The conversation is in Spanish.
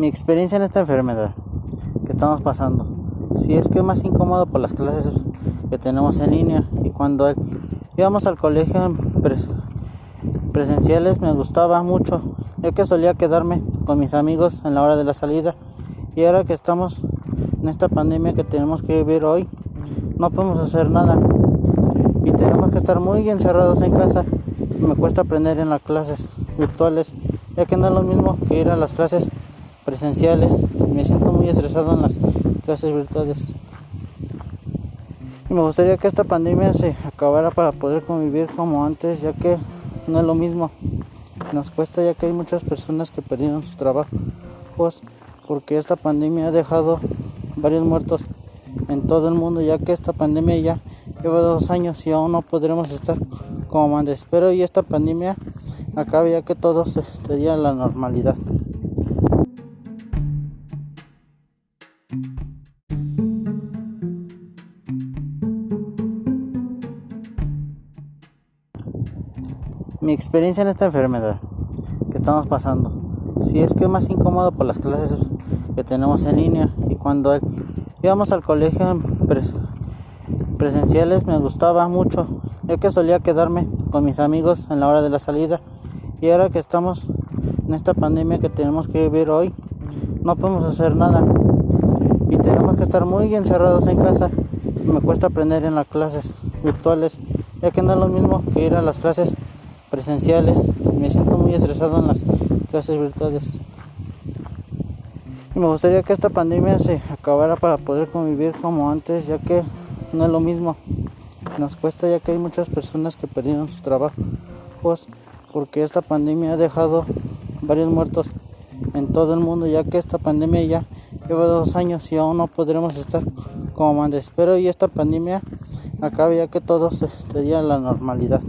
Mi experiencia en esta enfermedad que estamos pasando, si es que es más incómodo por las clases que tenemos en línea. Y cuando íbamos al colegio presenciales me gustaba mucho, ya que solía quedarme con mis amigos en la hora de la salida. Y ahora que estamos en esta pandemia que tenemos que vivir hoy, no podemos hacer nada. Y tenemos que estar muy encerrados en casa. Me cuesta aprender en las clases virtuales, ya que no es lo mismo que ir a las clases presenciales. Me siento muy estresado en las clases virtuales. Y me gustaría que esta pandemia se acabara para poder convivir como antes, ya que no es lo mismo. Nos cuesta ya que hay muchas personas que perdieron sus trabajos porque esta pandemia ha dejado varios muertos en todo el mundo, ya que esta pandemia ya lleva dos años y aún no podremos estar como antes. Espero y esta pandemia acabe ya que todo sería la normalidad. Mi experiencia en esta enfermedad que estamos pasando, si es que es más incómodo por las clases que tenemos en línea. Y cuando íbamos al colegio presenciales me gustaba mucho, ya que solía quedarme con mis amigos en la hora de la salida. Y ahora que estamos en esta pandemia que tenemos que vivir hoy, no podemos hacer nada. Y tenemos que estar muy encerrados en casa. Me cuesta aprender en las clases virtuales, ya que no es lo mismo que ir a las clases presenciales. Me siento muy estresado en las clases virtuales. Y me gustaría que esta pandemia se acabara para poder convivir como antes, ya que no es lo mismo. Nos cuesta ya que hay muchas personas que perdieron sus trabajos porque esta pandemia ha dejado varios muertos en todo el mundo, ya que esta pandemia ya lleva dos años y aún no podremos estar como antes. Espero y esta pandemia acabe ya que todo sería la normalidad.